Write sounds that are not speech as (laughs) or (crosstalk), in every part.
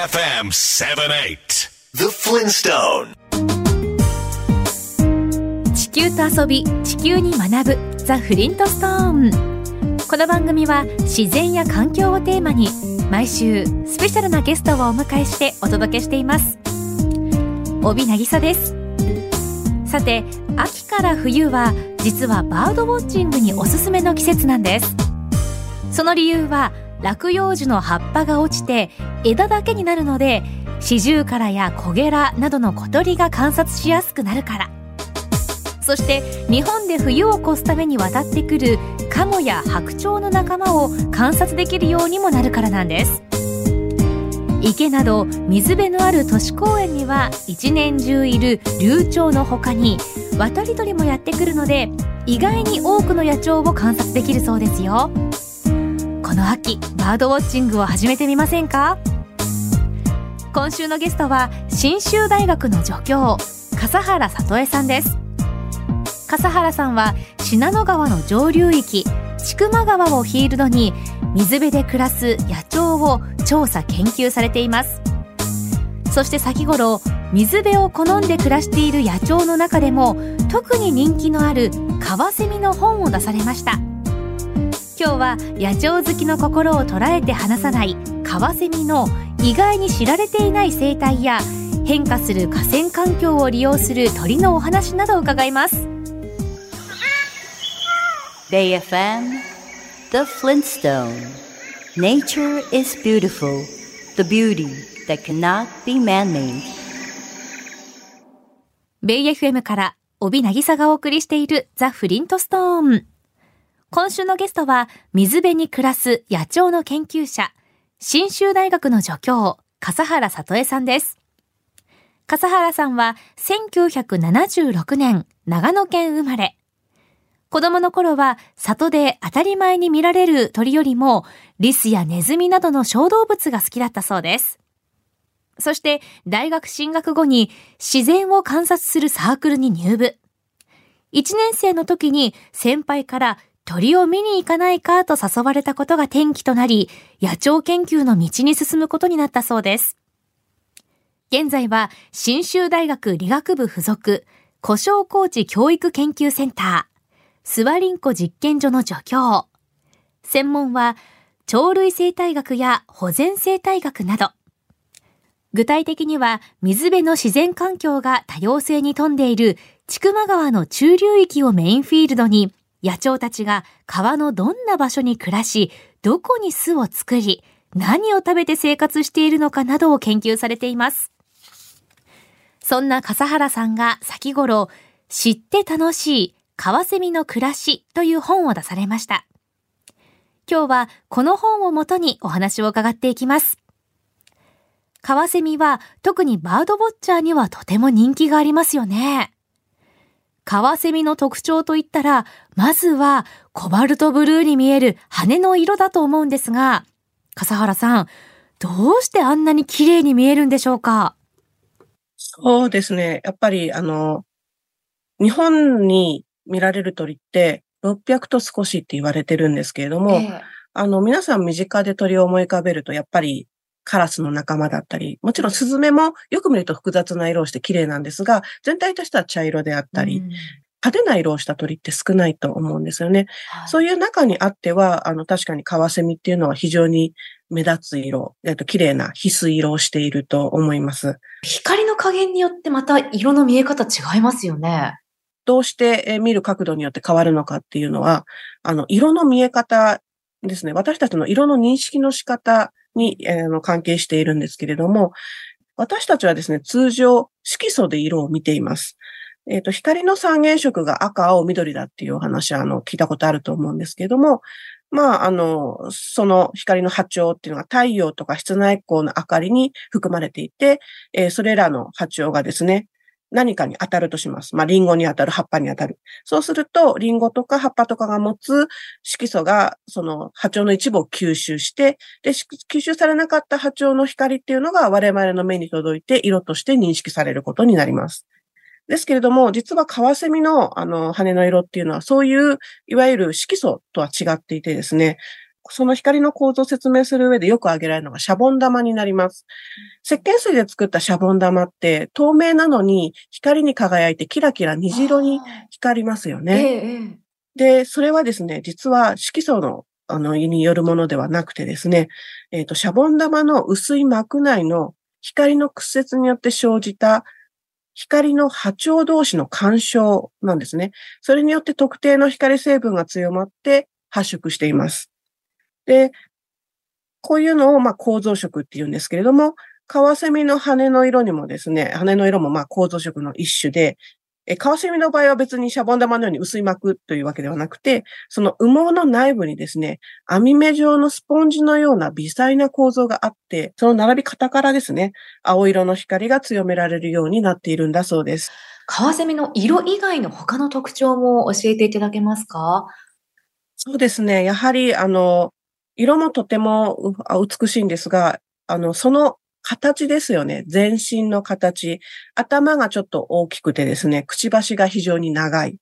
AFM 78 The Flintstone 地球と遊び地球に学ぶザ・フリントストーンこの番組は自然や環境をテーマに毎週スペシャルなゲストをお迎えしてお届けしています。帯渚です。さて秋から冬は実はバードウォッチングにおすすめの季節なんです。その理由は落葉樹の葉っぱが落ちて枝だけになるのでシジュウカラやコゲラなどの小鳥が観察しやすくなるから。そして日本で冬を越すために渡ってくるカモや白鳥の仲間を観察できるようにもなるからなんです。池など水辺のある都市公園には一年中いる流鳥の他に渡り鳥もやってくるので意外に多くの野鳥を観察できるそうですよ。この秋バードウォッチングを始めてみませんか？今週のゲストは信州大学の助教笠原里江さんです。笠原さんは信濃川の上流域千曲川をヒールドに水辺で暮らす野鳥を調査研究されています。そして先頃水辺を好んで暮らしている野鳥の中でも特に人気のあるカワセミの本を出されました。今日は野鳥好きの心を捉えて離さないカワセミの意外に知られていない生態や変化する河川環境を利用する鳥のお話などを伺います。Bay FM The Flintstone. Nature is beautiful. The beauty that cannot be man-made. ベイ FM から帯渚がお送りしているザ・フリントストーン今週のゲストは水辺に暮らす野鳥の研究者信州大学の助教笠原里江さんです笠原さんは1976年長野県生まれ子供の頃は里で当たり前に見られる鳥よりもリスやネズミなどの小動物が好きだったそうです。そして大学進学後に自然を観察するサークルに入部。1年生の時に先輩から鳥を見に行かないかと誘われたことが転機となり、野鳥研究の道に進むことになったそうです。現在は信州大学理学部附属故障高知教育研究センター、スワリンコ実験所の助教。専門は鳥類生態学や保全生態学など。具体的には水辺の自然環境が多様性に富んでいる千曲川の中流域をメインフィールドに野鳥たちが川のどんな場所に暮らし、どこに巣を作り、何を食べて生活しているのかなどを研究されています。そんな笠原さんが先頃、知って楽しいカワセミの暮らしという本を出されました。今日はこの本をもとにお話を伺っていきます。カワセミは特にバードウォッチャーにはとても人気がありますよね。カワセミの特徴といったら、まずはコバルトブルーに見える羽の色だと思うんですが、笠原さん、どうしてあんなに綺麗に見えるんでしょうか？そうですね。やっぱり、あの、日本に見られる鳥って600と少しって言われてるんですけれども、ええあの、皆さん身近で鳥を思い浮かべると、やっぱりカラスの仲間だったり、もちろんスズメもよく見ると複雑な色をして綺麗なんですが、全体としては茶色であったり、うん派手な色をした鳥って少ないと思うんですよね。はいそういう中にあっては、あの、確かにカワセミっていうのは非常に目立つ色、えっと、綺麗な翡翠色をしていると思います。光の加減によってまた色の見え方違いますよね。どうしてえー見る角度によって変わるのかっていうのは、あの、色の見え方ですね。私たちの色の認識の仕方に、えーの関係しているんですけれども、私たちはですね、通常、色素で色を見ています。えっ、と、光の三原色が赤、青、緑だっていうお話は、あの、聞いたことあると思うんですけれども、まあ、あの、その光の波長っていうのが太陽とか室内光の明かりに含まれていて、えーそれらの波長がですね、何かに当たるとします。まあ、リンゴに当たる、葉っぱに当たる。そうすると、リンゴとか葉っぱとかが持つ色素が、その波長の一部を吸収して、で、吸収されなかった波長の光っていうのが我々の目に届いて、色として認識されることになります。ですけれども、実はカワセミの、あの、羽の色っていうのは、そういう、いわゆる色素とは違っていてですね、その光の構造を説明する上でよく挙げられるのがシャボン玉になります。石鹸水で作ったシャボン玉って透明なのに光に輝いてキラキラ虹色に光りますよええね。ええで、それはですね、実は色素のあのによるものではなくてですね、えっ、と、シャボン玉の薄い膜内の光の屈折によって生じた光の波長同士の干渉なんですね。それによって特定の光成分が強まって発色しています。で、こういうのをまあ構造色って言うんですけれども、カワセミの羽の色にもですね、羽の色もまあ構造色の一種で、えカワセミの場合は別にシャボン玉のように薄い膜というわけではなくて、その羽毛の内部にですね、網目状のスポンジのような微細な構造があって、その並び方からですね、青色の光が強められるようになっているんだそうです。カワセミの色以外の他の特徴も教えていただけますか？そうですね。やはり、あの、色もとても美しいんですが、あの、その形ですよね。全身の形。頭がちょっと大きくてですね、くちばしが非常に長い。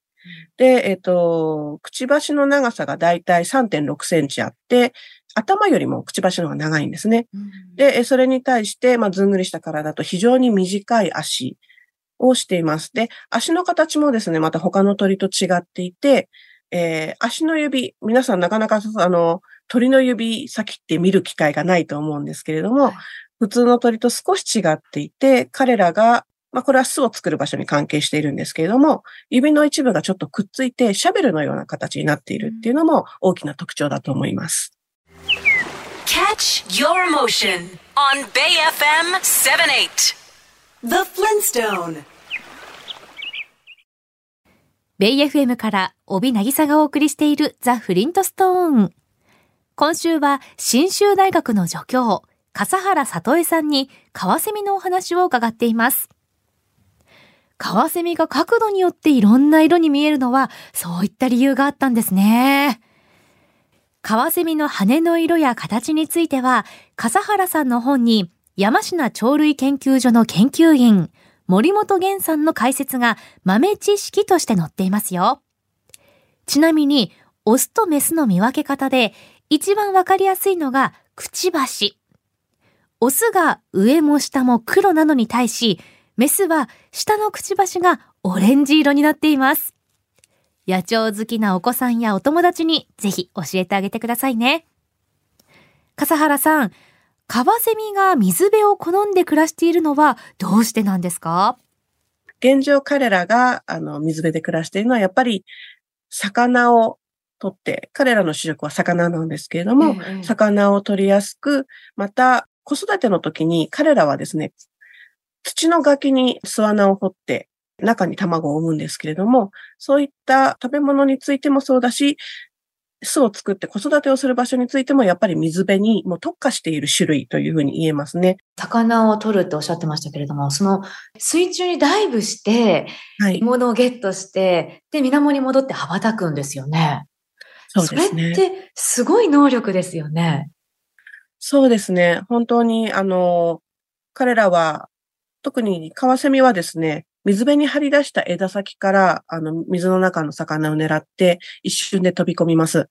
で、えっ、と、くちばしの長さがだいたい3.6センチあって、頭よりもくちばしの方が長いんですね。で、えそれに対して、まあ、ずんぐりした体と非常に短い足をしています。で、足の形もですね、また他の鳥と違っていて、えー足の指、皆さんなかなか、あの、鳥の指先って見る機会がないと思うんですけれども、はい普通の鳥と少し違っていて、彼らが、まあ、これは巣を作る場所に関係しているんですけれども、指の一部がちょっとくっついて、シャベルのような形になっているっていうのも大きな特徴だと思います。Catch your motion on Bay FM 78. The Flintstone. ベイ FM から帯渚がお送りしているザ・フリントストーン。今週は新州大学の助教、笠原里江さんにカワセミのお話を伺っています。カワセミが角度によっていろんな色に見えるのはそういった理由があったんですね。カワセミの羽の色や形については、笠原さんの本に山科鳥類研究所の研究員、森本源さんの解説が豆知識として載っていますよ。ちなみに、オスとメスの見分け方で一番わかりやすいのがくちばし。オスが上も下も黒なのに対し、メスは下のくちばしがオレンジ色になっています。野鳥好きなお子さんやお友達にぜひ教えてあげてくださいね。笠原さん、カワセミが水辺を好んで暮らしているのはどうしてなんですか？現状彼らが、あの、水辺で暮らしているのは、やっぱり、魚を取って、彼らの主食は魚なんですけれども、ええ魚を取りやすく、また、子育ての時に彼らはですね、土の垣に巣穴を掘って、中に卵を産むんですけれども、そういった食べ物についてもそうだし、巣を作って子育てをする場所についても、やっぱり水辺にもう特化している種類というふうに言えますね。魚を取るっておっしゃってましたけれども、その水中にダイブして、はい獲。物をゲットして、で、水面に戻って羽ばたくんですよね。そうですね。それってすごい能力ですよね。そうですね。本当に、あの、彼らは、特にカワセミはですね、水辺に張り出した枝先から、あの、水の中の魚を狙って、一瞬で飛び込みます。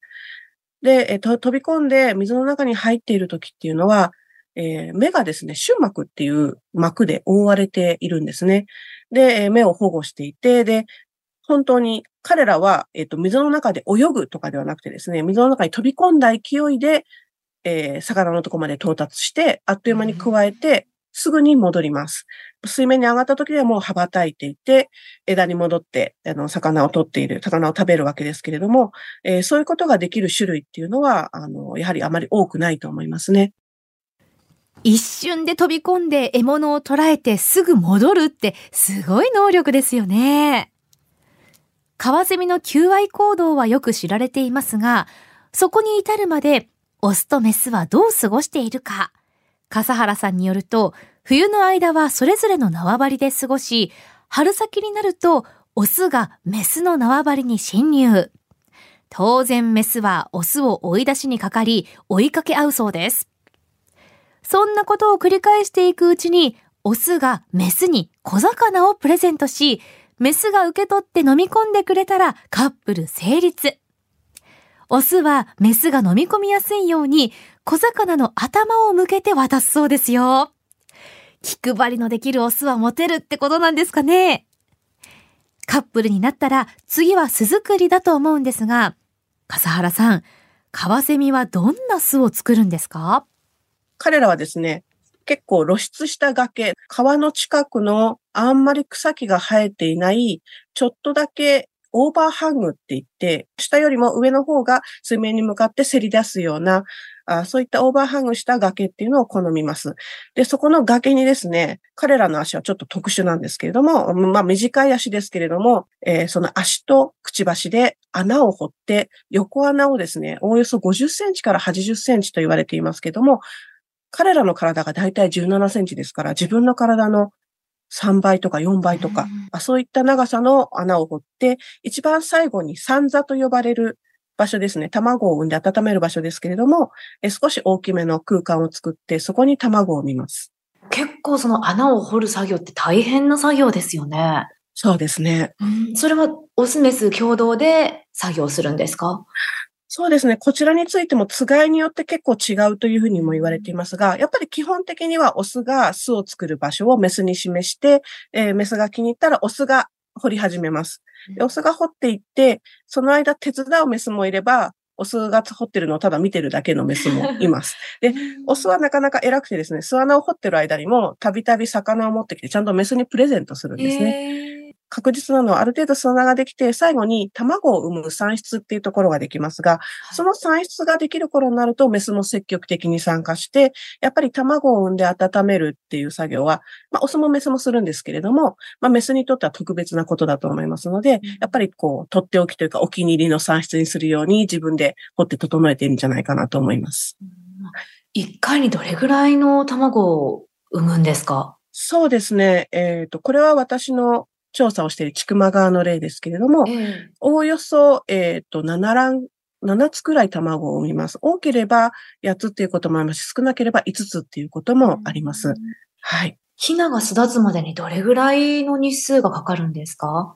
で、えっと、飛び込んで水の中に入っている時っていうのは、えー目がですね、瞬膜っていう膜で覆われているんですね。で、えー目を保護していて、で、本当に彼らは、えっと、水の中で泳ぐとかではなくてですね、水の中に飛び込んだ勢いで、えー魚のとこまで到達して、あっという間に加えて、すぐに戻ります。水面に上がった時にはもう羽ばたいていて、枝に戻って、あの、魚を取っている、魚を食べるわけですけれども、えーそういうことができる種類っていうのは、あの、やはりあまり多くないと思いますね。一瞬で飛び込んで獲物を捕らえてすぐ戻るってすごい能力ですよね。カワセミの求愛行動はよく知られていますが、そこに至るまでオスとメスはどう過ごしているか。笠原さんによると、冬の間はそれぞれの縄張りで過ごし、春先になるとオスがメスの縄張りに侵入。当然メスはオスを追い出しにかかり追いかけ合うそうです。そんなことを繰り返していくうちに、オスがメスに小魚をプレゼントし、メスが受け取って飲み込んでくれたらカップル成立。オスはメスが飲み込みやすいように小魚の頭を向けて渡すそうですよ。気配りのできるオスはモテるってことなんですかねカップルになったら次は巣作りだと思うんですが、笠原さん、カワセミはどんな巣を作るんですか？彼らはですね、結構露出した崖、川の近くのあんまり草木が生えていない、ちょっとだけオーバーハングって言って、下よりも上の方が水面に向かってせり出すような、あそういったオーバーハングした崖っていうのを好みます。で、そこの崖にですね、彼らの足はちょっと特殊なんですけれども、まあ短い足ですけれども、えー、その足とくちばしで穴を掘って、横穴をですね、おおよそ50センチから80センチと言われていますけれども、彼らの体がだいたい17センチですから、自分の体の3倍とか4倍とか、うん、そういった長さの穴を掘って、一番最後に三座と呼ばれる場所ですね。卵を産んで温める場所ですけれども、え少し大きめの空間を作って、そこに卵を産みます。結構その穴を掘る作業って大変な作業ですよね。そうですね。うん、それはオスメス共同で作業するんですか？そうですね。こちらについてもつがいによって結構違うというふうにも言われていますが、やっぱり基本的にはオスが巣を作る場所をメスに示して、えー、メスが気に入ったらオスが掘り始めます。でオスが掘っていって、その間手伝うメスもいれば、オスが掘ってるのをただ見てるだけのメスも (laughs) います。で、オスはなかなか偉くてですね、巣穴を掘ってる間にも、たびたび魚を持ってきて、ちゃんとメスにプレゼントするんですね。確実なのはある程度砂ができて、最後に卵を産む産出っていうところができますが、その産出ができる頃になるとメスも積極的に参加して、やっぱり卵を産んで温めるっていう作業は、まあ、オスもメスもするんですけれども、まあ、メスにとっては特別なことだと思いますので、やっぱりこう、とっておきというかお気に入りの産出にするように自分で掘って整えているんじゃないかなと思います。一回にどれぐらいの卵を産むんですか？そうですね。えっ、ー、と、これは私の調査をしている菊間川の例ですけれども、おおよそ、えっ、ー、と、7卵、7つくらい卵を産みます。多ければ8つっていうこともありますし、少なければ5つっていうこともあります。はい。ヒナが巣立つまでにどれぐらいの日数がかかるんですか？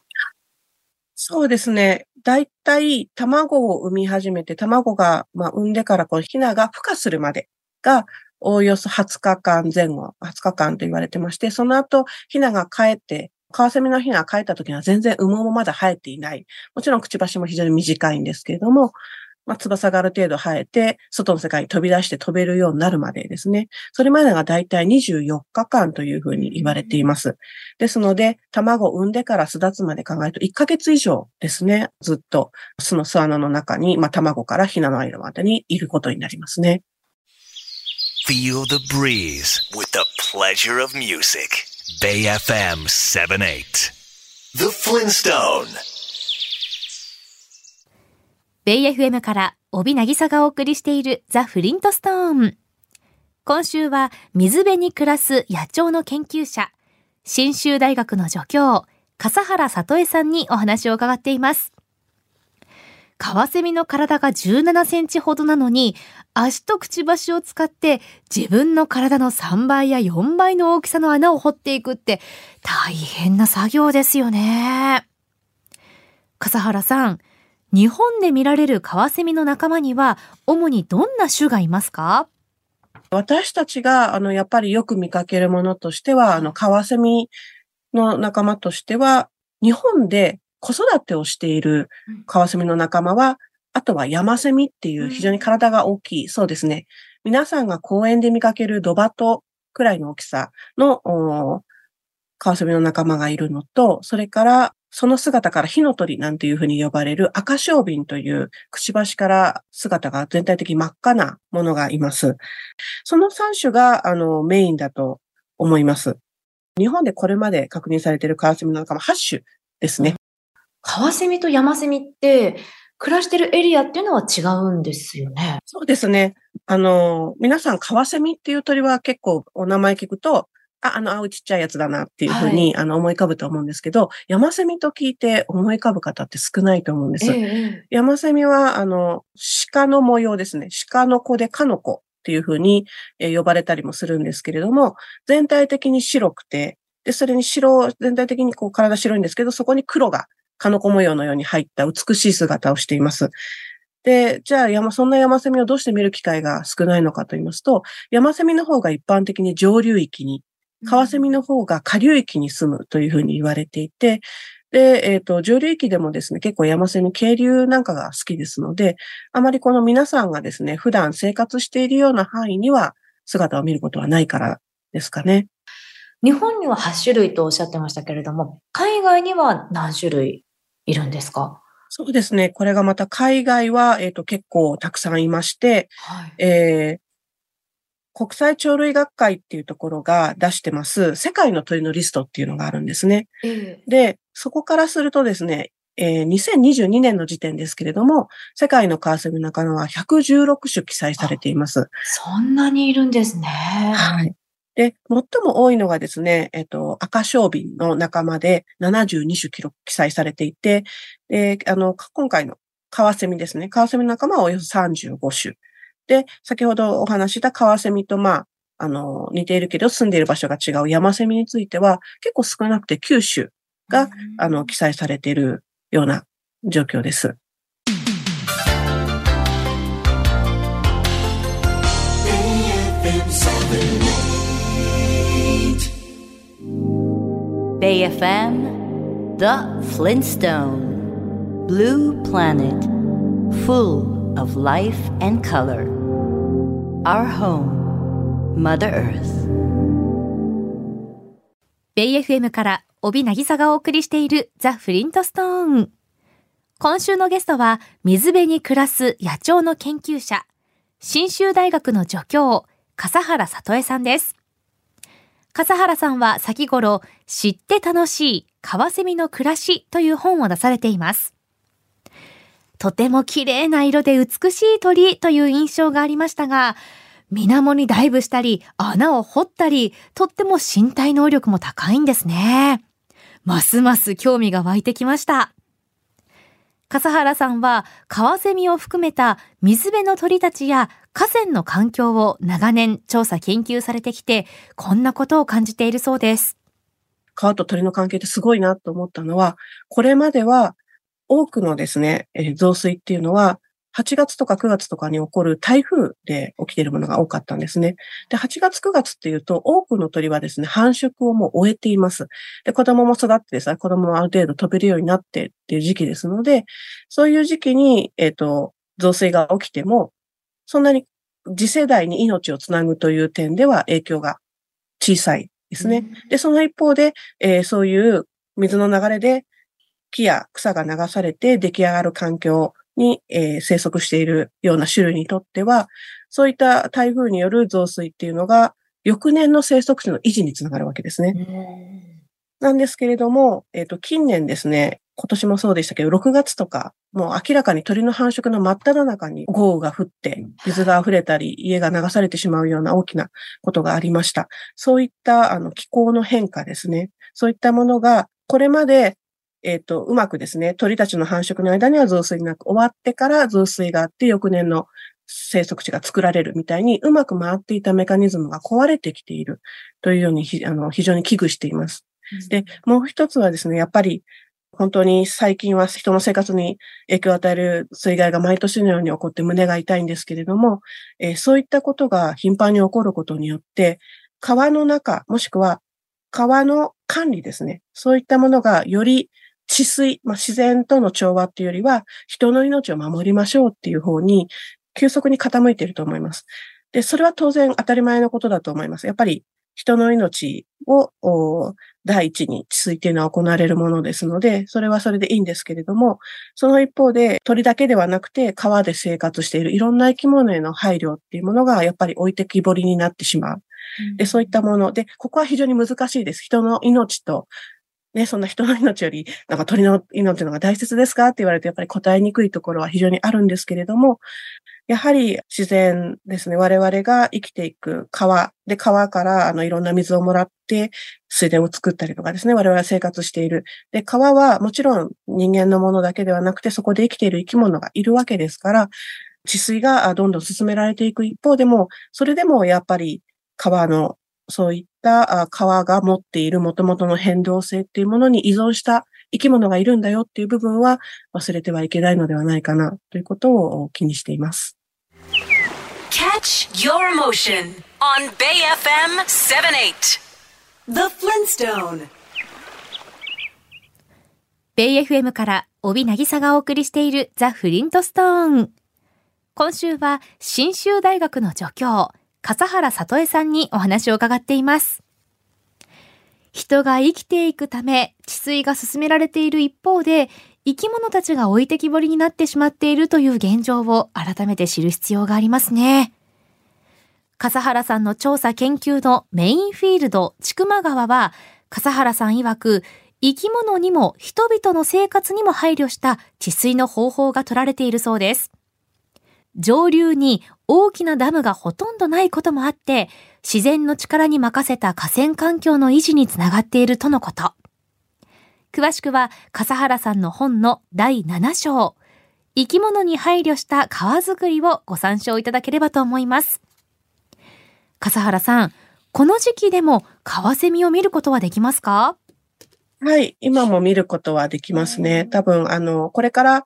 そうですね。だいたい卵を産み始めて、卵が、まあ、産んでからこう、ヒナが孵化するまでが、おおよそ20日間前後、20日間と言われてまして、その後、ヒナが帰ってカワセミのヒナが帰った時には全然羽毛もまだ生えていない。もちろんくちばしも非常に短いんですけれども、まあ、翼がある程度生えて、外の世界に飛び出して飛べるようになるまでですね。それまでがだいたい24日間というふうに言われています。ですので、卵を産んでから巣立つまで考えると1ヶ月以上ですね。ずっと巣の巣穴の中に、まあ、卵からヒナの間までにいることになりますね。Feel the breeze with the pleasure of music. Bay FM 78 The Flintstone BFM から帯渚がお送りしているザ・フリントストーン。今週は水辺に暮らす野鳥の研究者、新州大学の助教、笠原里江さんにお話を伺っています。カワセミの体が17センチほどなのに、足とくちばしを使って自分の体の3倍や4倍の大きさの穴を掘っていくって大変な作業ですよね。笠原さん、日本で見られるカワセミの仲間には主にどんな種がいますか？私たちが、あの、やっぱりよく見かけるものとしては、あの、カワセミの仲間としては、日本で子育てをしているカワセミの仲間は、あとはヤマセミっていう非常に体が大きい、そうですね。皆さんが公園で見かけるドバトくらいの大きさのカワセミの仲間がいるのと、それからその姿から火の鳥なんていうふうに呼ばれる赤小瓶というくちばしから姿が全体的に真っ赤なものがいます。その3種があのメインだと思います。日本でこれまで確認されているカワセミの仲間8種ですね。カワセミとヤマセミって、暮らしてるエリアっていうのは違うんですよね。そうですね。あの、皆さん、カワセミっていう鳥は結構お名前聞くと、あ、あの、青ちっちゃいやつだなっていうふうに、はい、あの、思い浮かぶと思うんですけど、ヤマセミと聞いて思い浮かぶ方って少ないと思うんです。ええ、ヤマセミは、あの、鹿の模様ですね。鹿の子でカノコっていうふうに、え呼ばれたりもするんですけれども、全体的に白くて、で、それに白、全体的にこう体白いんですけど、そこに黒がカノコ模様のように入った美しい姿をしています。で、じゃあ山、そんな山セミをどうして見る機会が少ないのかと言いますと、山セミの方が一般的に上流域に、カワセミの方が下流域に住むというふうに言われていて、で、えっ、ー、と、上流域でもですね、結構山セミ、渓流なんかが好きですので、あまりこの皆さんがですね、普段生活しているような範囲には姿を見ることはないからですかね。日本には8種類とおっしゃってましたけれども、海外には何種類いるんですか？そうですね。これがまた海外は、えっ、ー、と、結構たくさんいまして、はい、えー、国際鳥類学会っていうところが出してます、世界の鳥のリストっていうのがあるんですね。えー、で、そこからするとですね、えー、2022年の時点ですけれども、世界のカワセミの中のは116種記載されています。そんなにいるんですね。はい。で、最も多いのがですね、えっと、赤小瓶の仲間で72種記録、記載されていて、で、あの、今回のカワセミですね。カワセミの仲間はおよそ35種。で、先ほどお話したカワセミと、まあ、あの、似ているけど住んでいる場所が違う山セミについては、結構少なくて9種が、あの、記載されているような状況です。Bay FM The Flintstone Blue Planet Full of life and color Our home Mother Earth ベイ FM から帯渚がお送りしているザ・フリントストーン今週のゲストは水辺に暮らす野鳥の研究者信州大学の助教笠原里江さんです笠原さんは先頃、知って楽しいカワセミの暮らしという本を出されています。とても綺麗な色で美しい鳥という印象がありましたが、水面にダイブしたり、穴を掘ったり、とっても身体能力も高いんですね。ますます興味が湧いてきました。笠原さんは、カワセミを含めた水辺の鳥たちや河川の環境を長年調査研究されてきて、こんなことを感じているそうです。川と鳥の関係ってすごいなと思ったのは、これまでは多くのですね、え、増水っていうのは8月とか9月とかに起こる台風で起きているものが多かったんですね。で、8月9月っていうと、多くの鳥はですね、繁殖をもう終えています。で、子供も育ってですね、子供もある程度飛べるようになってっていう時期ですので、そういう時期に、えっ、ー、と、増水が起きても、そんなに次世代に命をつなぐという点では影響が小さいですね。うん、で、その一方で、えー、そういう水の流れで木や草が流されて出来上がる環境に、えー、生息しているような種類にとっては、そういった台風による増水っていうのが、翌年の生息地の維持につながるわけですね。なんですけれども、えっ、ー、と、近年ですね、今年もそうでしたけど、6月とか、もう明らかに鳥の繁殖の真っ只中に豪雨が降って、水が溢れたり、家が流されてしまうような大きなことがありました。そういったあの気候の変化ですね。そういったものが、これまでえっ、ー、と、うまくですね、鳥たちの繁殖の間には増水なく終わってから増水があって翌年の生息地が作られるみたいにうまく回っていたメカニズムが壊れてきているというようにあの非常に危惧しています。で、もう一つはですね、やっぱり本当に最近は人の生活に影響を与える水害が毎年のように起こって胸が痛いんですけれども、えー、そういったことが頻繁に起こることによって、川の中、もしくは川の管理ですね。そういったものがより治水、まあ、自然との調和っていうよりは、人の命を守りましょうっていう方に、急速に傾いていると思います。で、それは当然当たり前のことだと思います。やっぱり人の命を第一に治水っていうのは行われるものですので、それはそれでいいんですけれども、その一方で鳥だけではなくて川で生活しているいろんな生き物への配慮っていうものがやっぱり置いてきぼりになってしまう。で、そういったもので、ここは非常に難しいです。人の命とね、そんな人の命より、なんか鳥の命の方が大切ですか？って言われて、やっぱり答えにくいところは非常にあるんですけれども、やはり自然ですね、我々が生きていく川、で、川からあのいろんな水をもらって水田を作ったりとかですね、我々は生活している。で、川はもちろん人間のものだけではなくて、そこで生きている生き物がいるわけですから、治水がどんどん進められていく一方でも、それでもやっぱり川のそういった川が持っている元々の変動性っていうものに依存した生き物がいるんだよっていう部分は忘れてはいけないのではないかなということを気にしています。Catch your motion on Bay FM 78 The Flintstone ベイ FM から帯渚がお送りしているザ・フリントストーン。今週は新州大学の助教、笠原里江さんにお話を伺っています。人が生きていくため治水が進められている一方で、生き物たちが置いてきぼりになってしまっているという現状を改めて知る必要がありますね。笠原さんの調査研究のメインフィールド、千曲川は、笠原さん曰く、生き物にも人々の生活にも配慮した治水の方法が取られているそうです。上流に大きなダムがほとんどないこともあって、自然の力に任せた河川環境の維持につながっているとのこと。詳しくは、笠原さんの本の第7章、生き物に配慮した川づくりをご参照いただければと思います。笠原さん、この時期でもカワセミを見ることはできますか？はい、今も見ることはできますね。多分、あの、これから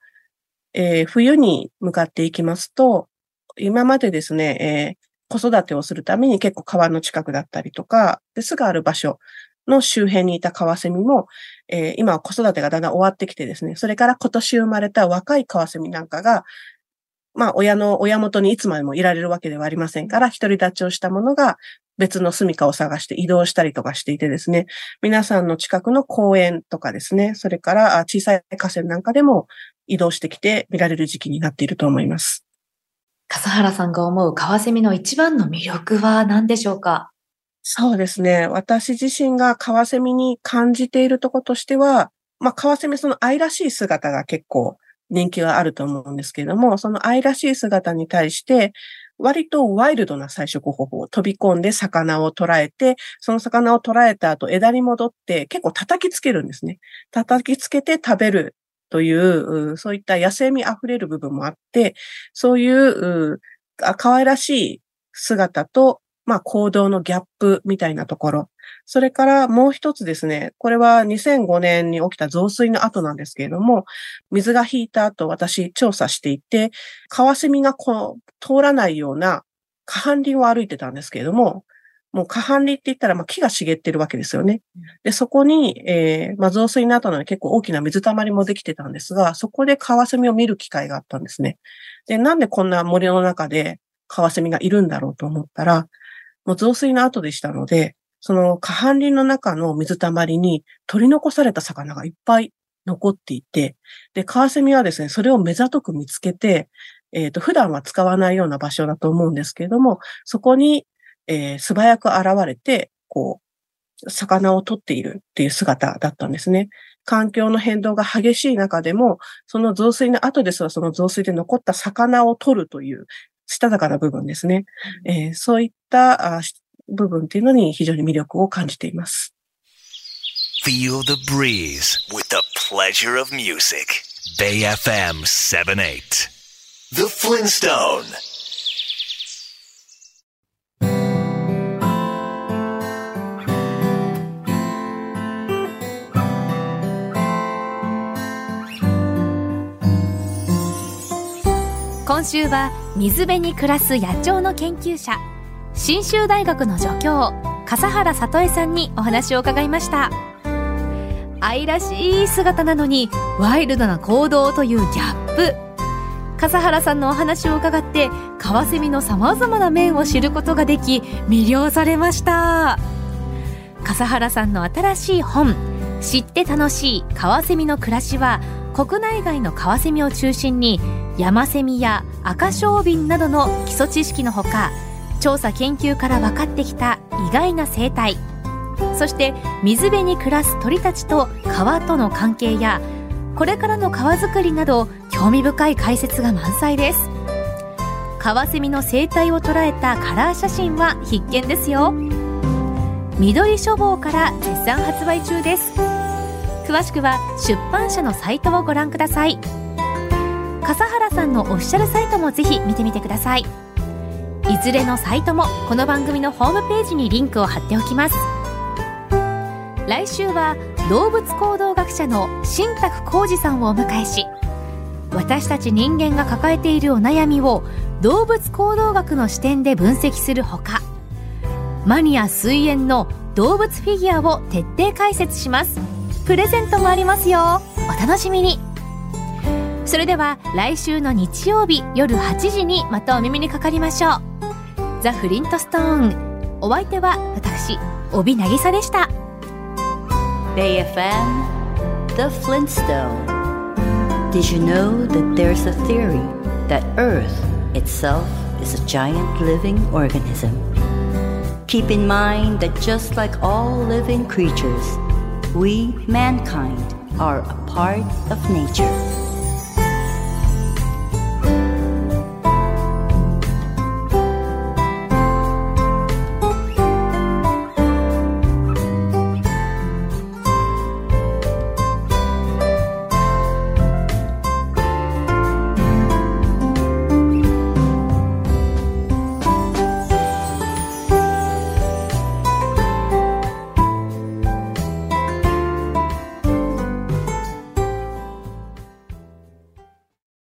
えー、冬に向かっていきますと、今までですね、えー、子育てをするために結構川の近くだったりとか、ですがある場所の周辺にいたカワセミも、えー、今は子育てがだんだん終わってきてですね、それから今年生まれた若いカワセミなんかが、まあ、親の、親元にいつまでもいられるわけではありませんから、独り立ちをしたものが別の住処を探して移動したりとかしていてですね、皆さんの近くの公園とかですね、それから小さい河川なんかでも移動してきて見られる時期になっていると思います。笠原さんが思うカワセミの一番の魅力は何でしょうか？そうですね。私自身がカワセミに感じているところとしては、まあ、カワセミその愛らしい姿が結構人気があると思うんですけれども、その愛らしい姿に対して、割とワイルドな採食方法を、飛び込んで魚を捕らえて、その魚を捕らえた後枝に戻って結構叩きつけるんですね。叩きつけて食べるという、そういった野生味あふれる部分もあって、そういう可愛らしい姿と、まあ行動のギャップみたいなところ。それからもう一つですね、これは2005年に起きた増水の後なんですけれども、水が引いた後私調査していて、カワセミがこう通らないような下半林を歩いてたんですけれども、もう下半林って言ったら、まあ、木が茂ってるわけですよね。で、そこに、えー、まあ、増水の後なので結構大きな水たまりもできてたんですが、そこでカワセミを見る機会があったんですね。で、なんでこんな森の中でカワセミがいるんだろうと思ったら、もう増水の後でしたので、その下半林の中の水たまりに取り残された魚がいっぱい残っていて、で、カワセミはですね、それを目ざとく見つけて、えっ、ー、と、普段は使わないような場所だと思うんですけれども、そこにえー、素早く現れて、こう、魚を取っているっていう姿だったんですね。環境の変動が激しい中でも、その増水の後ですらその増水で残った魚を取るという、したたかな部分ですね。うん、えー、そういった部分っていうのに非常に魅力を感じています。Feel the breeze with the pleasure of music. Bay FM 78. The Flintstone. 今週は水辺に暮らす野鳥の研究者信州大学の助教笠原里江さんにお話を伺いました。愛らしい姿なのにワイルドな行動というギャップ。笠原さんのお話を伺ってカワセミの様々な面を知ることができ魅了されました。笠原さんの新しい本知って楽しいカワセミの暮らしは国内外のカワセミを中心にヤマセミやアカショウビンなどの基礎知識のほか調査研究から分かってきた意外な生態。そして水辺に暮らす鳥たちと川との関係やこれからの川づくりなど興味深い解説が満載です。カワセミの生態を捉えたカラー写真は必見ですよ。緑書房から絶賛発売中です。詳しくは出版社のサイトをご覧ください。笠原さんのオフィシャルサイトもぜひ見てみてください。いずれのサイトもこの番組のホームページにリンクを貼っておきます。来週は動物行動学者の新宅浩二さんをお迎えし私たち人間が抱えているお悩みを動物行動学の視点で分析するほかマニア水泳の動物フィギュアを徹底解説します。プレゼントもありますよ。お楽しみに。それでは来週の日曜日夜8時にまたお耳にかかりましょうザ・フリントストーンお相手は私帯渚でした Bay FM The Flintstone Did you know that there's a theory that Earth itself is a giant living organism? Keep in mind that just like all living creatures, we, mankind, are a part of nature.